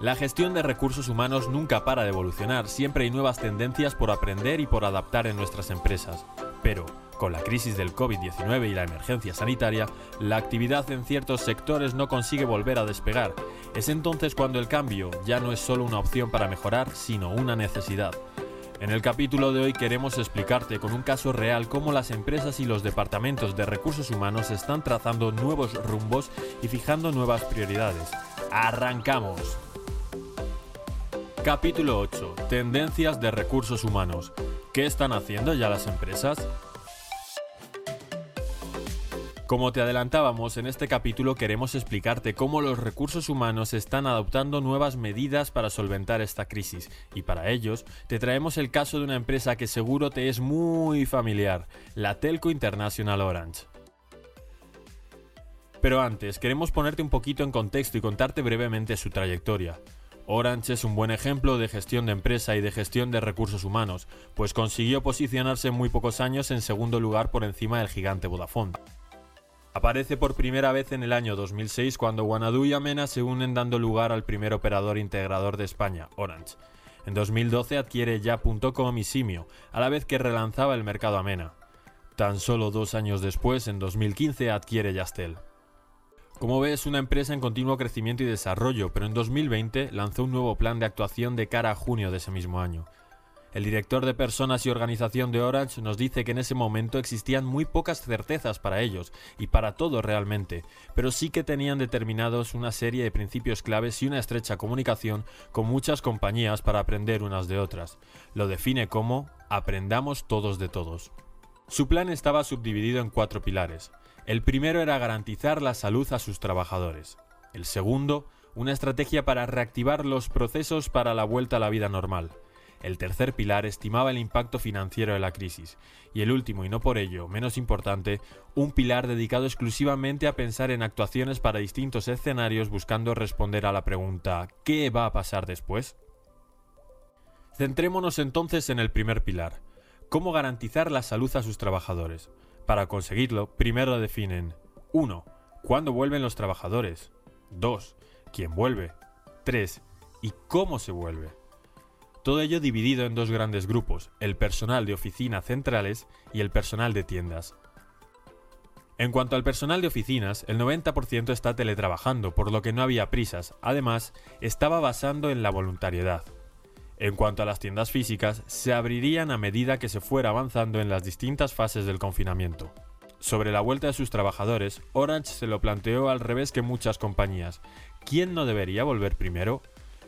La gestión de recursos humanos nunca para de evolucionar, siempre hay nuevas tendencias por aprender y por adaptar en nuestras empresas. Pero, con la crisis del COVID-19 y la emergencia sanitaria, la actividad en ciertos sectores no consigue volver a despegar. Es entonces cuando el cambio ya no es solo una opción para mejorar, sino una necesidad. En el capítulo de hoy queremos explicarte con un caso real cómo las empresas y los departamentos de recursos humanos están trazando nuevos rumbos y fijando nuevas prioridades. ¡Arrancamos! Capítulo 8. Tendencias de recursos humanos. ¿Qué están haciendo ya las empresas? Como te adelantábamos, en este capítulo queremos explicarte cómo los recursos humanos están adoptando nuevas medidas para solventar esta crisis. Y para ellos, te traemos el caso de una empresa que seguro te es muy familiar, la Telco International Orange. Pero antes, queremos ponerte un poquito en contexto y contarte brevemente su trayectoria. Orange es un buen ejemplo de gestión de empresa y de gestión de recursos humanos, pues consiguió posicionarse en muy pocos años en segundo lugar por encima del gigante Vodafone. Aparece por primera vez en el año 2006 cuando Wanadu y Amena se unen dando lugar al primer operador integrador de España, Orange. En 2012 adquiere ya.com y Simio, a la vez que relanzaba el mercado Amena. Tan solo dos años después, en 2015, adquiere Yastel. Como ves, una empresa en continuo crecimiento y desarrollo, pero en 2020 lanzó un nuevo plan de actuación de cara a junio de ese mismo año. El director de personas y organización de Orange nos dice que en ese momento existían muy pocas certezas para ellos y para todos realmente, pero sí que tenían determinados una serie de principios claves y una estrecha comunicación con muchas compañías para aprender unas de otras. Lo define como aprendamos todos de todos. Su plan estaba subdividido en cuatro pilares. El primero era garantizar la salud a sus trabajadores. El segundo, una estrategia para reactivar los procesos para la vuelta a la vida normal. El tercer pilar estimaba el impacto financiero de la crisis. Y el último, y no por ello menos importante, un pilar dedicado exclusivamente a pensar en actuaciones para distintos escenarios buscando responder a la pregunta ¿qué va a pasar después? Centrémonos entonces en el primer pilar. ¿Cómo garantizar la salud a sus trabajadores? Para conseguirlo, primero definen 1. ¿Cuándo vuelven los trabajadores? 2. ¿Quién vuelve? 3. ¿Y cómo se vuelve? Todo ello dividido en dos grandes grupos, el personal de oficina centrales y el personal de tiendas. En cuanto al personal de oficinas, el 90% está teletrabajando, por lo que no había prisas, además, estaba basando en la voluntariedad. En cuanto a las tiendas físicas, se abrirían a medida que se fuera avanzando en las distintas fases del confinamiento. Sobre la vuelta de sus trabajadores, Orange se lo planteó al revés que muchas compañías. ¿Quién no debería volver primero?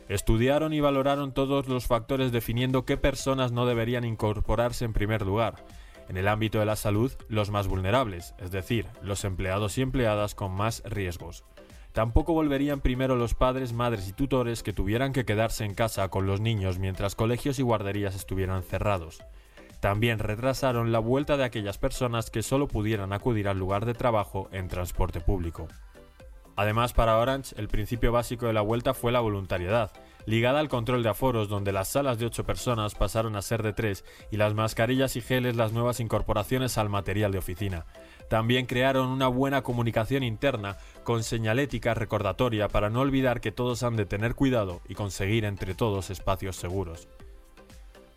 Estudiaron y valoraron todos los factores definiendo qué personas no deberían incorporarse en primer lugar. En el ámbito de la salud, los más vulnerables, es decir, los empleados y empleadas con más riesgos. Tampoco volverían primero los padres, madres y tutores que tuvieran que quedarse en casa con los niños mientras colegios y guarderías estuvieran cerrados. También retrasaron la vuelta de aquellas personas que solo pudieran acudir al lugar de trabajo en transporte público. Además, para Orange, el principio básico de la vuelta fue la voluntariedad, ligada al control de aforos, donde las salas de 8 personas pasaron a ser de 3 y las mascarillas y geles las nuevas incorporaciones al material de oficina. También crearon una buena comunicación interna con señalética recordatoria para no olvidar que todos han de tener cuidado y conseguir entre todos espacios seguros.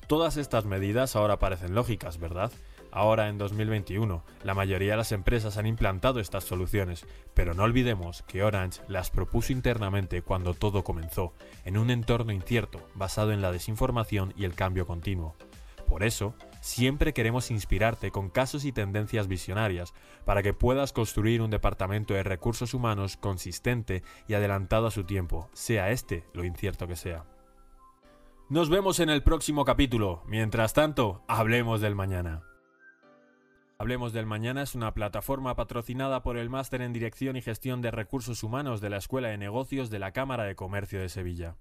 Todas estas medidas ahora parecen lógicas, ¿verdad? Ahora en 2021, la mayoría de las empresas han implantado estas soluciones, pero no olvidemos que Orange las propuso internamente cuando todo comenzó, en un entorno incierto, basado en la desinformación y el cambio continuo. Por eso, siempre queremos inspirarte con casos y tendencias visionarias para que puedas construir un departamento de recursos humanos consistente y adelantado a su tiempo, sea este lo incierto que sea. Nos vemos en el próximo capítulo. Mientras tanto, hablemos del mañana. Hablemos del Mañana es una plataforma patrocinada por el Máster en Dirección y Gestión de Recursos Humanos de la Escuela de Negocios de la Cámara de Comercio de Sevilla.